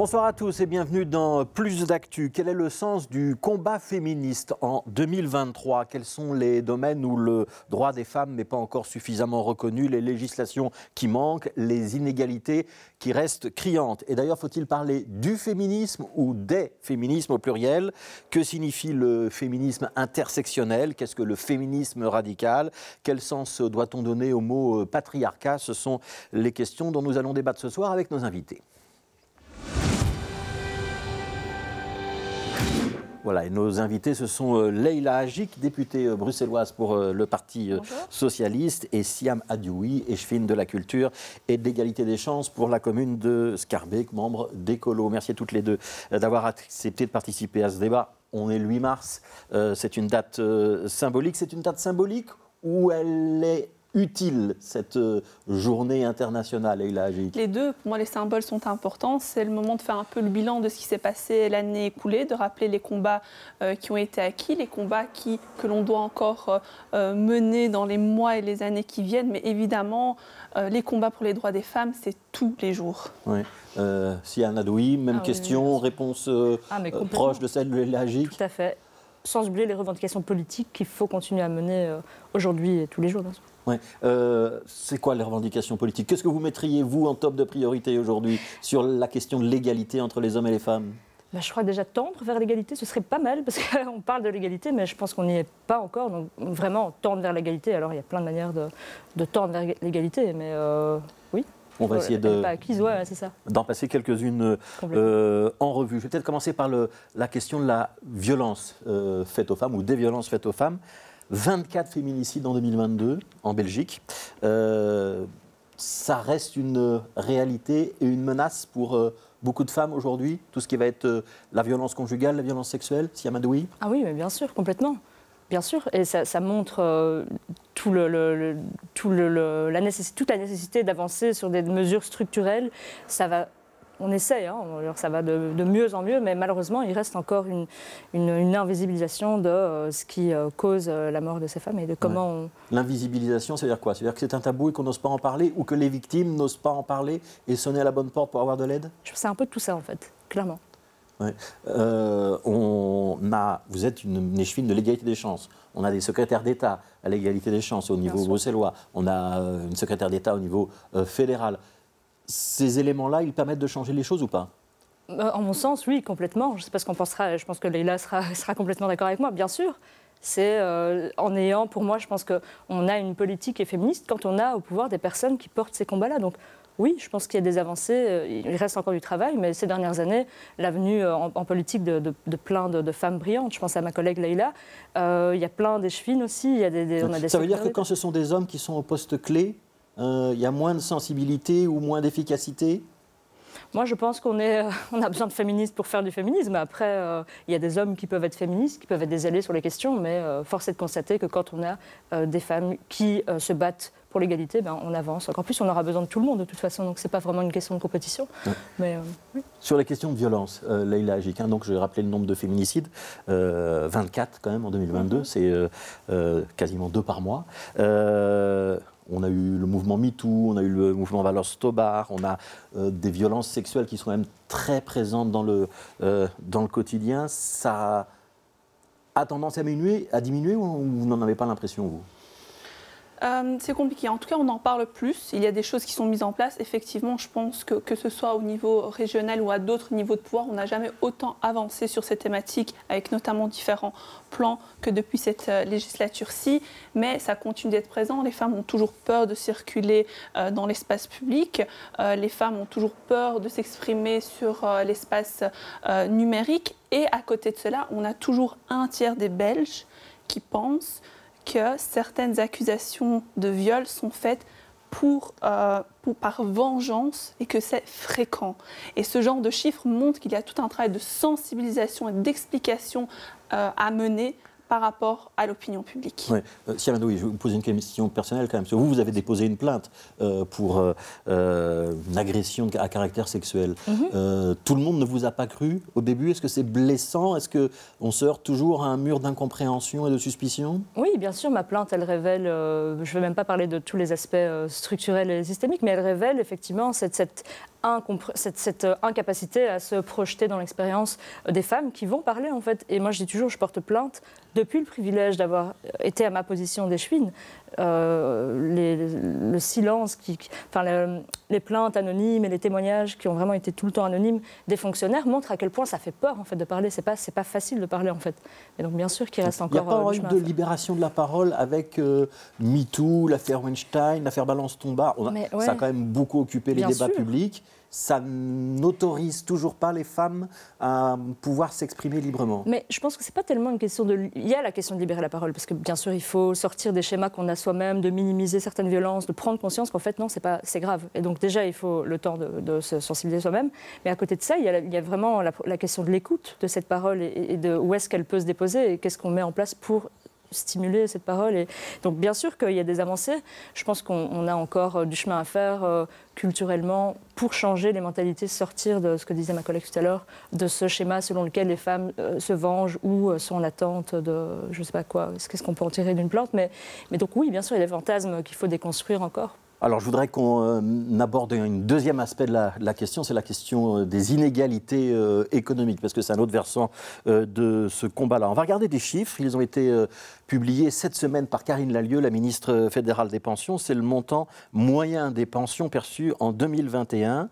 Bonsoir à tous et bienvenue dans Plus d'actu. Quel est le sens du combat féministe en 2023 Quels sont les domaines où le droit des femmes n'est pas encore suffisamment reconnu, les législations qui manquent, les inégalités qui restent criantes. Et d'ailleurs, faut-il parler du féminisme ou des féminismes au pluriel? Que signifie le féminisme intersectionnel? Qu'est-ce que le féminisme radical? Quel sens doit-on donner au mot patriarcat? Ce sont les questions dont nous allons débattre ce soir avec nos invités. Voilà, et nos invités, ce sont euh, Leïla Agik, députée euh, bruxelloise pour euh, le Parti Socialiste, et Siam Adioui, échevine de la culture et de l'égalité des chances pour la commune de Scarbeck, membre d'Ecolo. Merci à toutes les deux d'avoir accepté de participer à ce débat. On est le 8 mars, c'est une date symbolique. C'est une date symbolique où elle est utile cette euh, journée internationale, Eila Les deux, pour moi, les symboles sont importants. C'est le moment de faire un peu le bilan de ce qui s'est passé l'année écoulée, de rappeler les combats euh, qui ont été acquis, les combats qui, que l'on doit encore euh, mener dans les mois et les années qui viennent. Mais évidemment, les combats pour les droits des femmes, c'est tous les jours. Oui. si Anna Doui, même ah question, réponse ah, proche de celle de Leila Tout à fait. Sans oublier les revendications politiques qu'il faut continuer à mener aujourd'hui et tous les jours. Euh, c'est quoi les revendications politiques? Qu'est-ce que vous mettriez, vous, en top de priorité aujourd'hui sur la question de l'égalité entre les hommes et les femmes? Bah, je crois déjà tendre vers l'égalité, ce serait pas mal, parce qu'on parle de l'égalité, mais je pense qu'on n'y est pas encore. Donc vraiment, tendre vers l'égalité, alors il y a plein de manières de, tendre vers l'égalité, mais euh, oui. On va essayer de, d'en passer quelques-unes euh, en revue. Je vais peut-être commencer par le, la question de la violence faite aux femmes, ou des violences faites aux femmes. 24 féminicides en 2022 en Belgique. Euh, ça reste une réalité et une menace pour euh, beaucoup de femmes aujourd'hui, tout ce qui va être euh, la violence conjugale, la violence sexuelle, Siamadoui Ah oui, mais bien sûr, complètement. Bien sûr, et ça, montre toute la nécessité d'avancer sur des mesures structurelles. Ça va on essaie, hein, ça va de, mieux en mieux, mais malheureusement, il reste encore une, invisibilisation de euh, ce qui euh, cause euh, la mort de ces femmes et de comment L'invisibilisation, ça veut dire quoi? Ça veut dire que c'est un tabou et qu'on n'ose pas en parler, ou que les victimes n'osent pas en parler et sonner à la bonne porte pour avoir de l'aide? C'est un peu tout ça, en fait, clairement. on a, vous êtes une, échevine de l'égalité des chances. On a des secrétaires d'État à l'égalité des chances au niveau bruxellois. On a une secrétaire d'État au niveau fédéral ces éléments-là, ils permettent de changer les choses ou pas? Euh, En mon sens, oui, complètement. Je sais pas ce qu'on pensera. Je pense que Leïla sera, sera complètement d'accord avec moi, bien sûr. C'est euh, en ayant, pour moi, je pense qu'on a une politique et féministe quand on a au pouvoir des personnes qui portent ces combats-là. Donc oui, je pense qu'il y a des avancées. Euh, il reste encore du travail, mais ces dernières années, l'avenue en, politique de, plein de, femmes brillantes, je pense à ma collègue Leïla, il y a plein d'échevines aussi. Il y a des, on a des Ça veut dire que quand ce sont des hommes qui sont au poste clé, euh, il y a moins de sensibilité ou moins d'efficacité? Moi, je pense qu'on euh, on a besoin de féministes pour faire du féminisme. Après, euh, il y a des hommes qui peuvent être féministes, qui peuvent être des alliés sur les questions, mais force est de constater que quand on a des femmes qui se battent pour l'égalité, ben, on avance. Encore plus, on aura besoin de tout le monde de toute façon, donc ce n'est pas vraiment une question de compétition. Mais, Sur les questions de violence, Leïla Agic, donc je vais rappeler le nombre de féminicides, 24 quand même en 2022, mm-hmm. c'est quasiment deux par mois. On a eu le mouvement MeToo, on a eu le mouvement Valeurs Stobar, on a euh, des violences sexuelles qui sont même très présentes dans le, euh, dans le quotidien. Ça a tendance à diminuer, à diminuer ou vous n'en avez pas l'impression, vous? Euh, c'est compliqué. En tout cas, on en parle plus. Il y a des choses qui sont mises en place. Effectivement, je pense que que ce soit au niveau régional ou à d'autres niveaux de pouvoir, on n'a jamais autant avancé sur ces thématiques, avec notamment différents plans, que depuis cette euh, législature-ci. Mais ça continue d'être présent. Les femmes ont toujours peur de circuler euh, dans l'espace public. les femmes ont toujours peur de s'exprimer sur l'espace numérique. Et à côté de cela, on a toujours un tiers des Belges qui pensent que certaines accusations de viol sont faites euh, pour, par vengeance et que c'est fréquent. Et ce genre de chiffres montre qu'il y a tout un travail de sensibilisation et d'explication euh, à mener par rapport à l'opinion publique. Ouais. Euh, je vais vous poser une question personnelle quand même. vous, vous avez déposé une plainte euh, pour euh, euh, une agression à caractère sexuel. Mhm. tout le monde ne vous a pas cru au début? Est-ce que c'est blessant? Est-ce qu'on se heurte toujours à un mur d'incompréhension et de suspicion? Oui, bien sûr. Ma plainte, elle révèle, je ne vais même pas parler de tous les aspects structurels et systémiques, mais elle révèle effectivement cette, cette cette, euh, incapacité à se projeter dans l'expérience euh, des femmes qui vont parler en fait. Et moi je dis toujours, je porte plainte depuis le privilège d'avoir été à ma position d'échevine. Euh, le silence, qui, enfin les plaintes anonymes et les témoignages qui ont vraiment été tout le temps anonymes des fonctionnaires montrent à quel point ça fait peur en fait de parler. C'est pas c'est pas facile de parler en fait. Et donc bien sûr qu'il reste encore. Il n'y a pas eu de libération de la parole avec MeToo, l'affaire Weinstein, l'affaire Balance Tomba. Ça a quand même beaucoup occupé les débats publics ça n'autorise toujours pas les femmes à pouvoir s'exprimer librement. Mais je pense que c'est pas tellement une question de. Il y a la question de libérer la parole, parce que bien sûr, il faut sortir des schémas qu'on a soi-même, de minimiser certaines violences, de prendre conscience qu'en fait, non, c'est pas, grave. Et donc déjà, il faut le temps de, se sensibiliser soi-même. Mais à côté de ça, il y a, vraiment la, question de l'écoute de cette parole et de où est-ce qu'elle peut se déposer et qu'est-ce qu'on met en place pour stimuler cette parole. Et donc, bien sûr qu'il y a des avancées. Je pense qu'on a encore euh, du chemin à faire euh, culturellement pour changer les mentalités, sortir de ce que disait ma collègue tout à l'heure, de ce schéma selon lequel les femmes euh, se vengent ou sont en attente de je ne sais pas quoi. Qu'est-ce qu'on peut en tirer d'une plante? Mais, mais donc, oui, bien sûr, il y a des fantasmes qu'il faut déconstruire encore. Alors, je voudrais qu'on euh, aborde un deuxième aspect de la, question, c'est la question euh, des inégalités euh, économiques, parce que c'est un autre versant de ce combat-là. On va regarder des chiffres. Ils ont été publiés cette semaine par Karine Lallieu, la ministre fédérale des pensions. C'est le montant moyen des pensions perçues en 2021.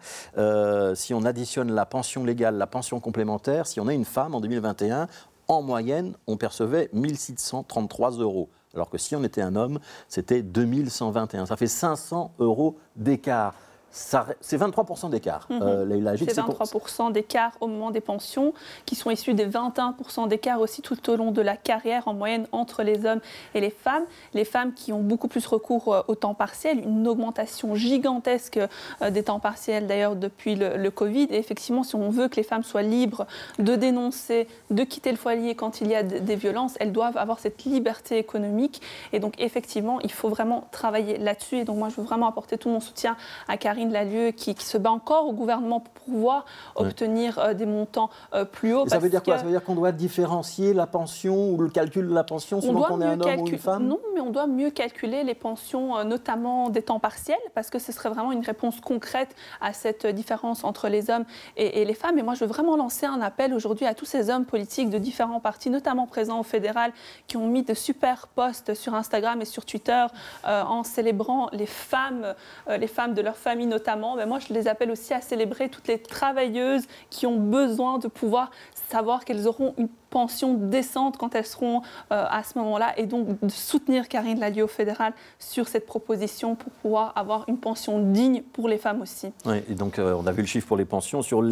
si on additionne la pension légale, la pension complémentaire, si on est une femme en 2021, en moyenne, on percevait 1633 euros alors que si on était un homme, c'était 2121. Ça fait 500 euros d'écart c'est 23% d'écart. Mhm. Euh, c'est 23% d'écart au moment des pensions, qui sont issus des 21% d'écart aussi tout au long de la carrière en moyenne entre les hommes et les femmes. Les femmes qui ont beaucoup plus recours euh, au temps partiel, une augmentation gigantesque euh, des temps partiels d'ailleurs depuis le, Covid. Et effectivement, si on veut que les femmes soient libres de dénoncer, de quitter le foyer quand il y a des violences, elles doivent avoir cette liberté économique. Et donc effectivement, il faut vraiment travailler là-dessus. Et donc moi, je veux vraiment apporter tout mon soutien à Karine de la Lieu qui, se bat encore au gouvernement pour pouvoir obtenir euh, des montants euh, plus hauts. Ça veut dire quoi Ça veut dire qu'on doit différencier la pension ou le calcul de la pension selon qu'on est un homme ou une femme? Non, mais on doit mieux calculer les pensions, euh, notamment des temps partiels, parce que ce serait vraiment une réponse concrète à cette différence entre les hommes et, les femmes. Et moi, je veux vraiment lancer un appel aujourd'hui à tous ces hommes politiques de différents partis, notamment présents au fédéral, qui ont mis de super posts sur Instagram et sur Twitter en célébrant les femmes, les femmes de leur famille notamment, mais moi je les appelle aussi à célébrer toutes les travailleuses qui ont besoin de pouvoir savoir qu'elles auront une pension décente quand elles seront euh, à ce moment-là et donc de soutenir Karine Lallieu au fédéral sur cette proposition pour pouvoir avoir une pension digne pour les femmes aussi. Oui, et donc euh, on a vu le chiffre pour les pensions. Sur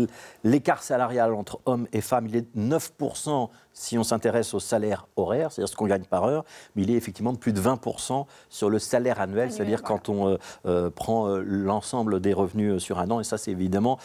l'écart salarial entre hommes et femmes, il est de 9% si on s'intéresse au salaire horaire, c'est-à-dire ce qu'on gagne par heure, mais il est effectivement de plus de 20% sur le salaire annuel, c'est-à-dire quand on euh, prend l'ensemble des revenus sur un an, et ça c'est évidemment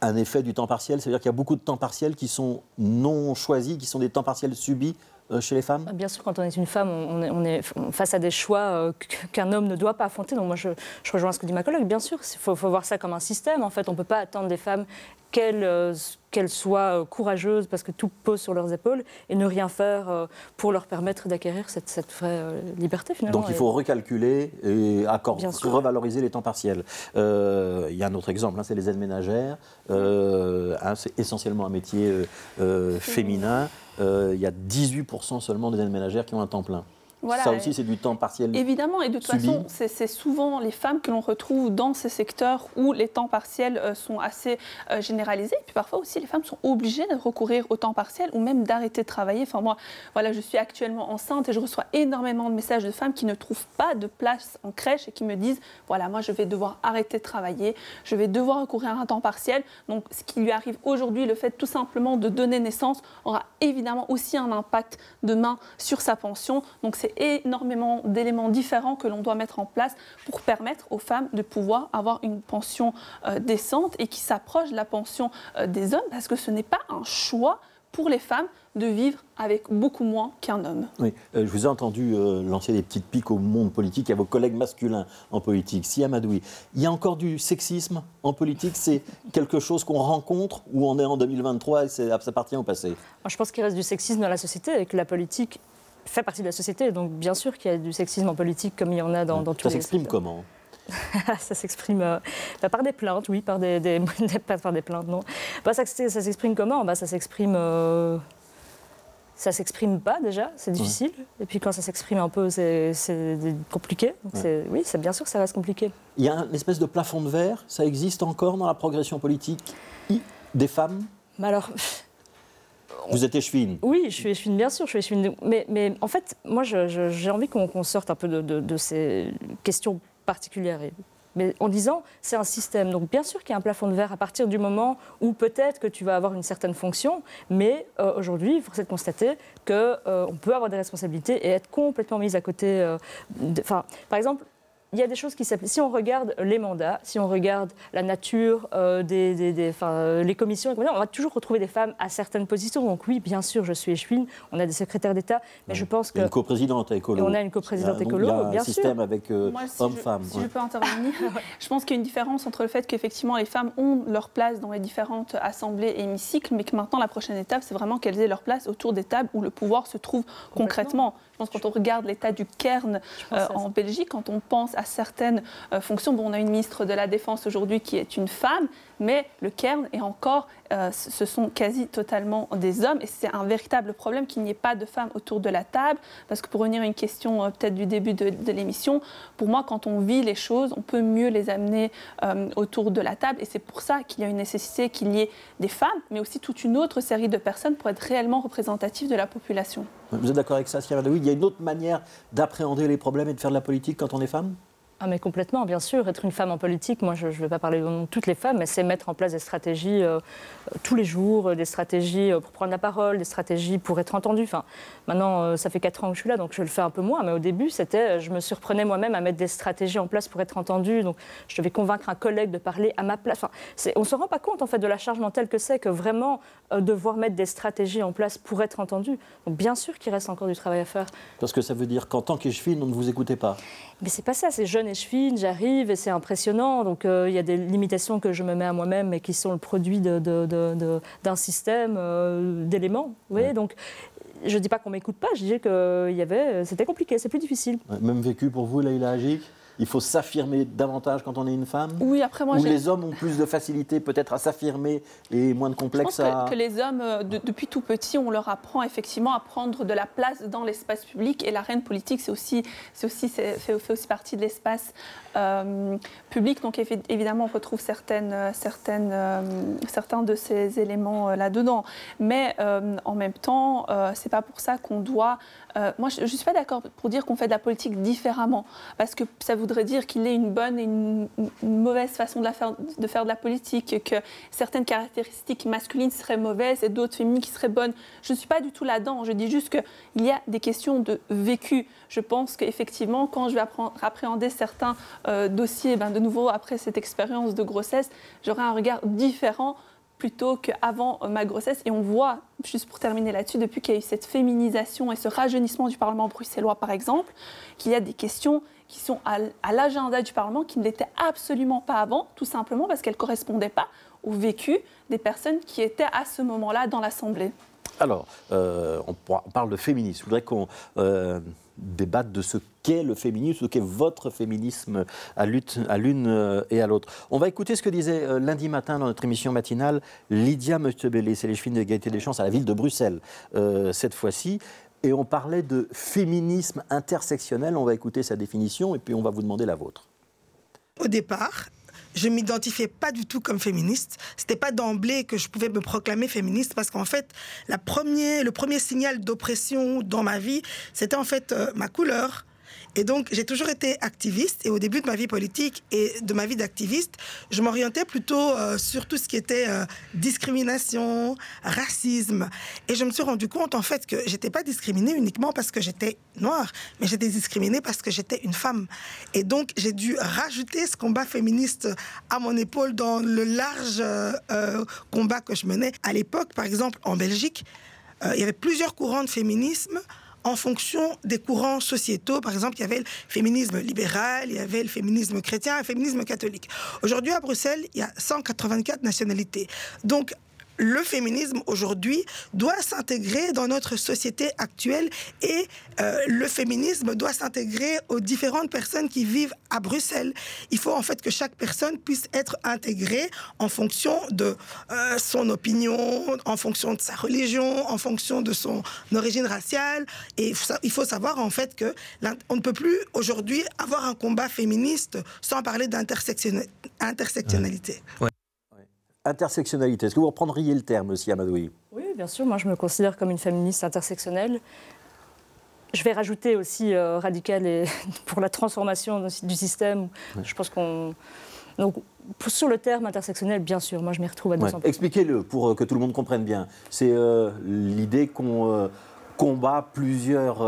un effet du temps partiel C'est-à-dire qu'il y a beaucoup de temps partiels qui sont non choisis, qui sont des temps partiels subis euh, chez les femmes? Bien sûr, quand on est une femme, on est, face à des choix euh, qu'un homme ne doit pas affronter. Donc moi, je, rejoins ce que dit ma collègue. Bien sûr, il faut, faut, voir ça comme un système. En fait, on ne peut pas attendre des femmes qu'elles euh, qu'elles soient courageuses parce que tout pose sur leurs épaules et ne rien faire pour leur permettre d'acquérir cette, cette, vraie liberté finalement. Donc il faut recalculer et accorder, revaloriser les temps partiels. Il y a un autre exemple, hein, c'est les aides ménagères. Hein, c'est essentiellement un métier féminin. Euh, il y a 18% seulement des aides ménagères qui ont un temps plein. Ça aussi, c'est du temps partiel. Évidemment, et de toute façon, c'est souvent les femmes que l'on retrouve dans ces secteurs où les temps partiels euh, sont assez euh, généralisés. Et puis parfois aussi, les femmes sont obligées de recourir au temps partiel ou même d'arrêter de travailler. Enfin, moi, voilà, je suis actuellement enceinte et je reçois énormément de messages de femmes qui ne trouvent pas de place en crèche et qui me disent voilà, moi, je vais devoir arrêter de travailler, je vais devoir recourir à un temps partiel. Donc, ce qui lui arrive aujourd'hui, le fait tout simplement de donner naissance, aura évidemment aussi un impact demain sur sa pension. Donc, c'est énormément d'éléments différents que l'on doit mettre en place pour permettre aux femmes de pouvoir avoir une pension euh, décente et qui s'approche de la pension euh, des hommes parce que ce n'est pas un choix pour les femmes de vivre avec beaucoup moins qu'un homme. Oui, euh, je vous ai entendu lancer des petites piques au monde politique, à vos collègues masculins en politique. Si Amadoui, il y a encore du sexisme en politique? C'est quelque chose qu'on rencontre ou on est en 2023 et ça appartient au passé? Je pense qu'il reste du sexisme dans la société et que la politique fait partie de la société. Donc bien sûr qu'il y a du sexisme en politique comme il y en a dans, dans tous les... Ça s'exprime comment ça s'exprime euh, bah, par des plaintes, oui, par des, des pas par des plaintes, non. Bah, ça, ça s'exprime comment? Bah, Ça s'exprime euh, ça s'exprime pas déjà, c'est difficile. Et puis quand ça s'exprime un peu, c'est compliqué. Donc oui, c'est bien sûr que ça reste compliqué. Il y a une espèce de plafond de verre, ça existe encore dans la progression politique? Des femmes? Alors, vous êtes échevine Oui, je suis échevine, bien sûr, je suis échevine. Mais, mais en fait, moi, j'ai envie qu'on sorte un peu de, de, ces questions particulières. Mais en disant, c'est un système. Donc, bien sûr qu'il y a un plafond de verre à partir du moment où peut-être que tu vas avoir une certaine fonction, mais euh, aujourd'hui, il faut constater qu'on euh, peut avoir des responsabilités et être complètement mise à côté. Euh, enfin, par exemple, il y a des choses qui s'appliquent. Si on regarde les mandats, si on regarde la nature euh, des, des, euh, les commissions, on va toujours retrouver des femmes à certaines positions. Donc oui, bien sûr, je suis échevine. On a des secrétaires d'État, mais je pense que une coprésidente écolo. on a une coprésidente écolo, bien sûr. Il y a un système avec euh, hommes-femmes. Si, je, peux intervenir, je pense qu'il y a une différence entre le fait qu'effectivement les femmes ont leur place dans les différentes assemblées et hémicycles, mais que maintenant la prochaine étape, c'est vraiment qu'elles aient leur place autour des tables où le pouvoir se trouve concrètement. Je pense que quand on regarde l'état du Cairn en Belgique, quand on pense à certaines euh, fonctions. Bon, on a une ministre de la Défense aujourd'hui qui est une femme, mais le cairn est encore, euh, ce sont quasi totalement des hommes, et c'est un véritable problème qu'il n'y ait pas de femmes autour de la table, parce que pour revenir à une question euh, peut-être du début de, l'émission, pour moi, quand on vit les choses, on peut mieux les amener autour de la table, et c'est pour ça qu'il y a une nécessité qu'il y ait des femmes, mais aussi toute une autre série de personnes pour être réellement représentatives de la population. Vous êtes d'accord avec ça, Sierra Oui, il y a une autre manière d'appréhender les problèmes et de faire de la politique quand on est femme? Ah mais complètement, bien sûr. Être une femme en politique, moi je ne vais pas parler de toutes les femmes, mais c'est mettre en place des stratégies euh, tous les jours, euh, des stratégies euh, pour prendre la parole, des stratégies pour être entendue. Enfin, maintenant, ça fait 4 ans que je suis là, donc je le fais un peu moins, mais au début, c'était, je me surprenais moi-même à mettre des stratégies en place pour être entendue. Donc je devais convaincre un collègue de parler à ma place. Enfin, on ne se rend pas compte en fait de la charge mentale que c'est que vraiment devoir mettre des stratégies en place pour être entendu. Donc bien sûr qu'il reste encore du travail à faire. Parce que ça veut dire qu'en tant qu'échevine, on ne vous écoutait pas mais c'est pas ça, c'est jeune et je j'arrive et c'est impressionnant. Donc euh, il y a des limitations que je me mets à moi-même mais qui sont le produit d'un de, système euh, d'éléments. Oui, donc je ne dis pas qu'on m'écoute pas, je dis que y avait, c'était compliqué, c'est plus difficile. Même vécu pour vous, Leïla Agic il faut s'affirmer davantage quand on est une femme Oui, après moi, Ou les hommes ont plus de facilité peut-être à s'affirmer et moins de complexe Je pense que, les hommes, euh, depuis tout petit, on leur apprend effectivement à prendre de la place dans l'espace public. Et l'arène politique, c'est aussi, c'est aussi, fait, fait, aussi partie de l'espace euh, public. Donc évidemment, on retrouve certaines, euh, certains de ces éléments là-dedans. Mais en même temps, c'est pas pour ça qu'on doit euh, moi, je ne suis pas d'accord pour dire qu'on fait de la politique différemment, parce que ça voudrait dire qu'il ait une bonne et une, mauvaise façon de, faire, de, faire, de la politique, que certaines caractéristiques masculines seraient mauvaises et d'autres féminines qui seraient bonnes. Je ne suis pas du tout là-dedans. Je dis juste qu'il y a des questions de vécu. Je pense qu'effectivement, quand je vais appréhender certains euh, dossiers, ben, de nouveau, après cette expérience de grossesse, j'aurai un regard différent plutôt qu'avant euh, ma grossesse. Et on voit, juste pour terminer là-dessus, depuis qu'il y a eu cette féminisation et ce rajeunissement du Parlement bruxellois, par exemple, qu'il y a des questions qui sont à, l'agenda du Parlement qui ne l'étaient absolument pas avant, tout simplement parce qu'elles ne correspondaient pas au vécu des personnes qui étaient à ce moment-là dans l'Assemblée. Alors, euh, on, parle de féminisme. Je voudrais qu'on euh, débattre de ce qu'est le féminisme, ce qu'est votre féminisme à l'une euh, et à l'autre. On va écouter ce que disait euh, lundi matin dans notre émission matinale Lydia Meustebele, c'est les chevines d'égalité des chances à la ville de Bruxelles euh, cette fois-ci. Et on parlait de féminisme intersectionnel. On va écouter sa définition et puis on va vous demander la vôtre. Au départ, je m'identifiais pas du tout comme féministe. C'était pas d'emblée que je pouvais me proclamer féministe parce qu'en fait, la le premier signal d'oppression dans ma vie, c'était en fait euh, ma couleur, et donc, j'ai toujours été activiste. Et au début de ma vie politique et de ma vie d'activiste, je m'orientais plutôt euh, sur tout ce qui était euh, discrimination, racisme. Et je me suis rendu compte, en fait, que j'étais pas discriminée uniquement parce que j'étais noire, mais j'étais discriminée parce que j'étais une femme. Et donc, j'ai dû rajouter ce combat féministe à mon épaule dans le large euh, combat que je menais. À l'époque, par exemple, en Belgique, il y avait plusieurs courants de féminisme en fonction des courants sociétaux. Par exemple, il y avait le féminisme libéral, il y avait le féminisme chrétien, le féminisme catholique. Aujourd'hui, à Bruxelles, il y a 184 nationalités. Le féminisme aujourd'hui doit s'intégrer dans notre société actuelle et euh, le féminisme doit s'intégrer aux différentes personnes qui vivent à Bruxelles. Il faut en fait que chaque personne puisse être intégrée en fonction de euh, son opinion, en fonction de sa religion, en fonction de son origine raciale. Et il faut savoir en fait que on ne peut plus aujourd'hui avoir un combat féministe sans parler d'intersectionnalité. Intersectionnalité, est-ce que vous reprendriez le terme aussi, Amadoui Oui, bien sûr. Moi, je me considère comme une féministe intersectionnelle. Je vais rajouter aussi euh, radical et pour la transformation du système. Je pense qu'on. Donc, sur le terme intersectionnel, bien sûr, moi je m'y retrouve à 200%. Expliquez-le pour euh, que tout le monde comprenne bien. C'est euh, l'idée qu'on combat plusieurs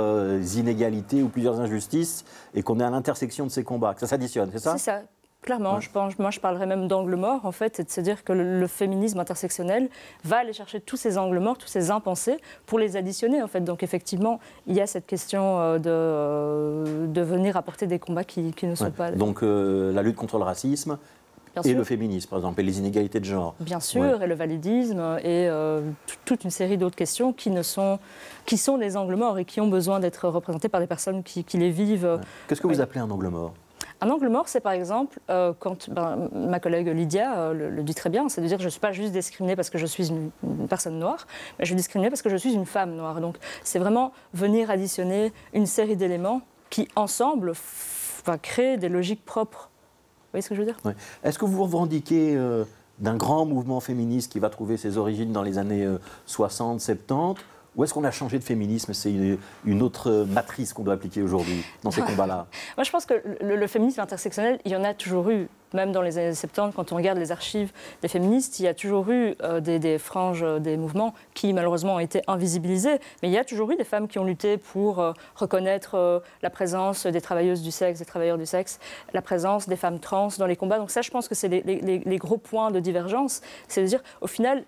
inégalités ou plusieurs injustices et qu'on est à l'intersection de ces combats, que ça s'additionne, c'est ça? C'est ça. Clairement, je pense, moi je parlerais même d'angle mort, en fait, c'est de se dire que le, féminisme intersectionnel va aller chercher tous ces angles morts, tous ces impensés, pour les additionner, en fait. Donc effectivement, il y a cette question euh, de, euh, de venir apporter des combats qui, ne sont pas... Donc euh, la lutte contre le racisme, et le féminisme, par exemple, et les inégalités de genre. Bien sûr, et le validisme, et toute une série d'autres questions qui, ne sont, qui sont des angles morts et qui ont besoin d'être représentés par des personnes qui, les vivent. Qu'est-ce que vous appelez un angle mort? Un angle mort, c'est par exemple, euh, quand ben, ma collègue Lydia euh, le, dit très bien, c'est de dire que je ne suis pas juste discriminée parce que je suis une, personne noire, mais je suis discriminée parce que je suis une femme noire. Donc c'est vraiment venir additionner une série d'éléments qui, ensemble, va créer des logiques propres. Vous voyez ce que je veux dire? Est-ce que vous vous revendiquez euh, d'un grand mouvement féministe qui va trouver ses origines dans les années 60, 70 ou est-ce qu'on a changé de féminisme C'est une, autre matrice qu'on doit appliquer aujourd'hui dans ces combats-là Moi, je pense que le, féminisme intersectionnel, il y en a toujours eu. Même dans les années 70, quand on regarde les archives des féministes, il y a toujours eu euh, des, franges, euh, des mouvements qui malheureusement ont été invisibilisés. Mais il y a toujours eu des femmes qui ont lutté pour euh, reconnaître la présence des travailleuses du sexe, des travailleurs du sexe, la présence des femmes trans dans les combats. Donc ça, je pense que c'est les, les, gros points de divergence. C'est de dire, au final,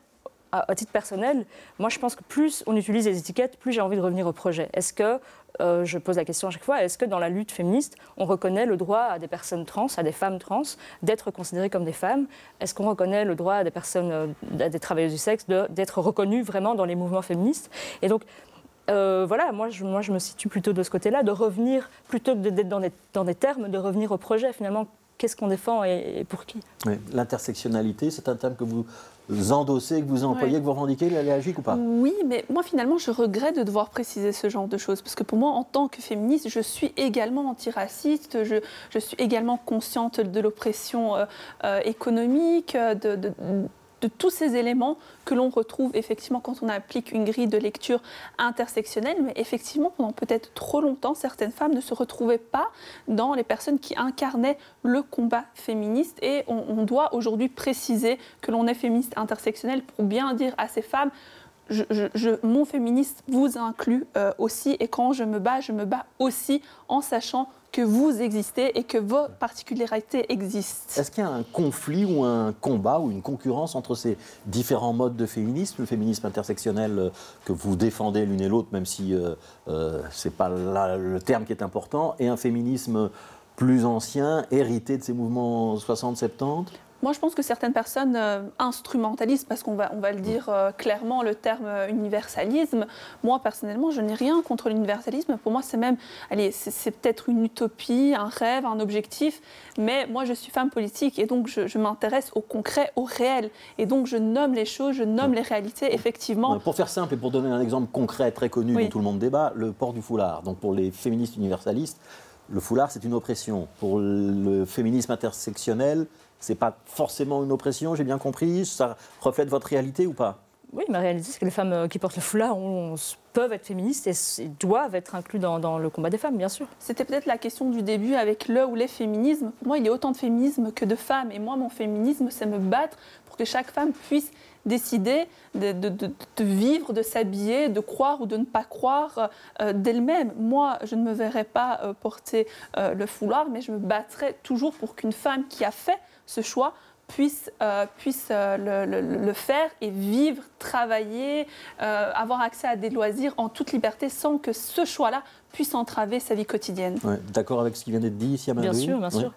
à, titre personnel, moi je pense que plus on utilise les étiquettes, plus j'ai envie de revenir au projet. Est-ce que, euh, je pose la question à chaque fois, est-ce que dans la lutte féministe, on reconnaît le droit à des personnes trans, à des femmes trans, d'être considérées comme des femmes? Est-ce qu'on reconnaît le droit à des personnes, euh, à des travailleuses du sexe, d'être reconnues vraiment dans les mouvements féministes? Et donc, euh, voilà, moi je, me situe plutôt de ce côté-là, de revenir, plutôt que d'être dans des termes, de revenir au projet finalement qu'est-ce qu'on défend et, pour qui. L'intersectionnalité, c'est un thème que vous endossez, que vous employez, que vous revendiquez, allergique ou pas Oui, mais moi finalement, je regrette de devoir préciser ce genre de choses, parce que pour moi, en tant que féministe, je suis également antiraciste, je, je suis également consciente de l'oppression euh, euh, économique, de, de de tous ces éléments que l'on retrouve effectivement quand on applique une grille de lecture intersectionnelle, mais effectivement pendant peut-être trop longtemps, certaines femmes ne se retrouvaient pas dans les personnes qui incarnaient le combat féministe. Et on, doit aujourd'hui préciser que l'on est féministe intersectionnel pour bien dire à ces femmes mon féministe vous inclut euh, aussi. Et quand je me bats, je me bats aussi en sachant que vous existez et que vos particularités existent. Est-ce qu'il y a un conflit ou un combat ou une concurrence entre ces différents modes de féminisme, le féminisme intersectionnel euh, que vous défendez l'une et l'autre, même si euh, euh, ce n'est pas le terme qui est important, et un féminisme plus ancien, hérité de ces mouvements 60-70 moi, je pense que certaines personnes euh, instrumentalisent, parce qu'on va, on va le dire euh, clairement, le terme euh, universalisme. Moi, personnellement, je n'ai rien contre l'universalisme. Pour moi, c'est même, allez, c'est, peut-être une utopie, un rêve, un objectif. Mais moi, je suis femme politique et donc je, m'intéresse au concret, au réel. Et donc, je nomme les choses, je nomme les réalités, effectivement. Pour faire simple et pour donner un exemple concret, très connu, dont tout le monde débat, le port du foulard. Donc, pour les féministes universalistes, le foulard, c'est une oppression. Pour le féminisme intersectionnel, c'est pas forcément une oppression, j'ai bien compris. Ça reflète votre réalité ou pas? Oui, ma réalité, c'est que les femmes euh, qui portent le foulard peuvent être féministes et, doivent être inclus dans, le combat des femmes, bien sûr. C'était peut-être la question du début avec le ou les féminismes. Pour moi, il y a autant de féminisme que de femmes. Et moi, mon féminisme, c'est me battre pour que chaque femme puisse décider de, vivre, de s'habiller, de croire ou de ne pas croire euh, d'elle-même. Moi, je ne me verrais pas euh, porter le foulard, mais je me battrais toujours pour qu'une femme qui a fait ce choix puisse, euh, puisse euh, le, faire et vivre, travailler, euh, avoir accès à des loisirs en toute liberté sans que ce choix-là puisse entraver sa vie quotidienne. D'accord avec ce qui vient d'être dit ici à Bien sûr, bien sûr.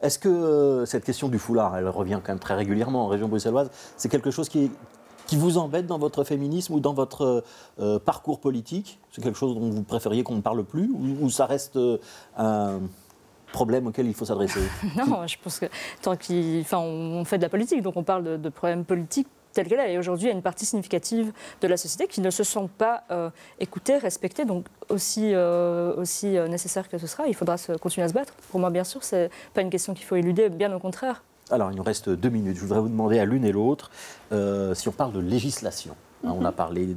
Est-ce que euh, cette question du foulard, elle revient quand même très régulièrement en région bruxelloise, c'est quelque chose qui, vous embête dans votre féminisme ou dans votre euh, parcours politique? C'est quelque chose dont vous préfériez qu'on ne parle plus ou, ça reste euh, un problème auquel il faut s'adresser? Non, je pense que tant qu'on fait de la politique, donc on parle de problèmes politiques telle qu'elle est. Et aujourd'hui, il y a une partie significative de la société qui ne se sent pas euh, écoutée, respectée. Donc, aussi, euh, aussi euh, nécessaire que ce sera, il faudra se, continuer à se battre. Pour moi, bien sûr, ce n'est pas une question qu'il faut éluder, bien au contraire. Alors, il nous reste deux minutes. Je voudrais vous demander à l'une et l'autre si on parle de législation. Hein, on a mhm. parlé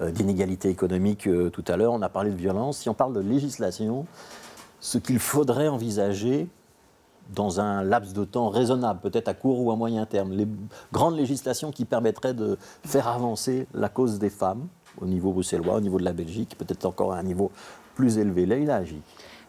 d'inégalité économique tout à l'heure, on a parlé de violence. Si on parle de législation, ce qu'il faudrait envisager dans un laps de temps raisonnable, peut-être à court ou à moyen terme, les grandes législations qui permettraient de faire avancer la cause des femmes au niveau bruxellois, au niveau de la Belgique, peut-être encore à un niveau plus élevé. Là, il agit.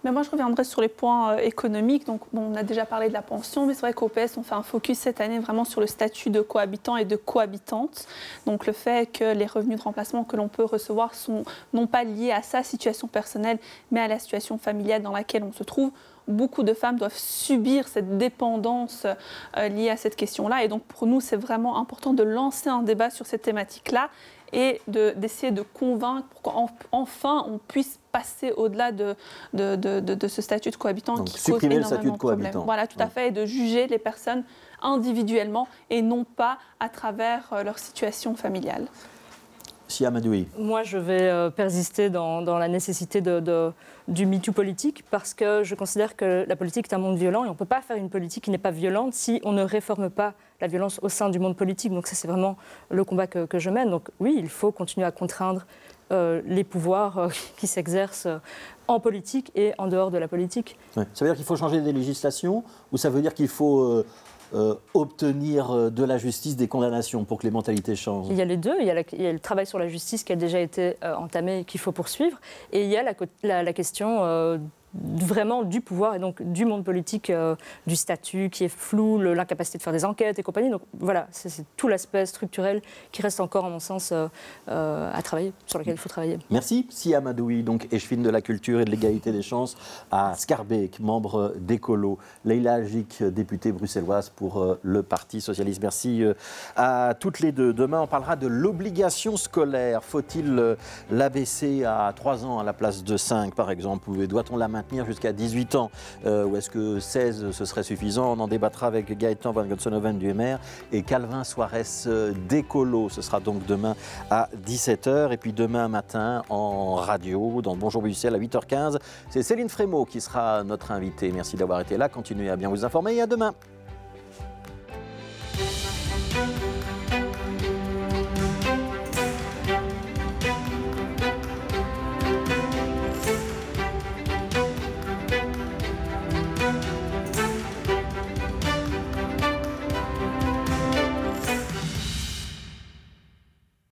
Mais moi, je reviendrai sur les points euh, économiques. Donc, on a déjà parlé de la pension, mais c'est vrai qu'au PS, on fait un focus cette année vraiment sur le statut de cohabitant et de cohabitante. Donc, le fait que les revenus de remplacement que l'on peut recevoir sont non pas liés à sa situation personnelle, mais à la situation familiale dans laquelle on se trouve beaucoup de femmes doivent subir cette dépendance euh, liée à cette question-là. Et donc pour nous, c'est vraiment important de lancer un débat sur cette thématique-là et d'essayer de, convaincre pour qu'enfin on puisse passer au-delà de, de, ce statut de cohabitant donc, qui supprimer le statut de cohabitant. Voilà, tout à fait, et de juger les personnes individuellement et non pas à travers euh, leur situation familiale. Moi, je vais euh, persister dans, la nécessité de, du MeToo politique parce que je considère que la politique est un monde violent et on ne peut pas faire une politique qui n'est pas violente si on ne réforme pas la violence au sein du monde politique. Donc ça, c'est vraiment le combat que, je mène. Donc oui, il faut continuer à contraindre euh, les pouvoirs euh, qui s'exercent en politique et en dehors de la politique. Ça veut dire qu'il faut changer des législations ou ça veut dire qu'il faut euh, obtenir euh, de la justice des condamnations pour que les mentalités changent Il y a les deux. Il y a, le travail sur la justice qui a déjà été euh, entamé et qu'il faut poursuivre. Et il y a la, la question vraiment du pouvoir et donc du monde politique, euh, du statut qui est flou, l'incapacité de faire des enquêtes et compagnie. Donc voilà, c'est tout l'aspect structurel qui reste encore, à mon sens, euh, euh, à travailler, sur lequel il faut travailler. Merci. Si Amadoui, donc échevine de la culture et de l'égalité des chances, à Scarbeck, membre d'Ecolo, Leila Agic, députée bruxelloise pour le Parti Socialiste. Merci à toutes les deux. Demain, on parlera de l'obligation scolaire. Faut-il l'abaisser à 3 ans à la place de 5, par exemple, ou doit-on la maintenir? Jusqu'à 18 ans euh, Ou est-ce que 16 ce serait suffisant? On en débattra avec Gaëtan Van Gonsenhoven du MR et Calvin Suarez euh, d'Ecolo. Ce sera donc demain à 17h. Et puis demain matin en radio, dans Bonjour Bruxelles à 8h15. C'est Céline Frémaux qui sera notre invitée. Merci d'avoir été là. Continuez à bien vous informer et à demain.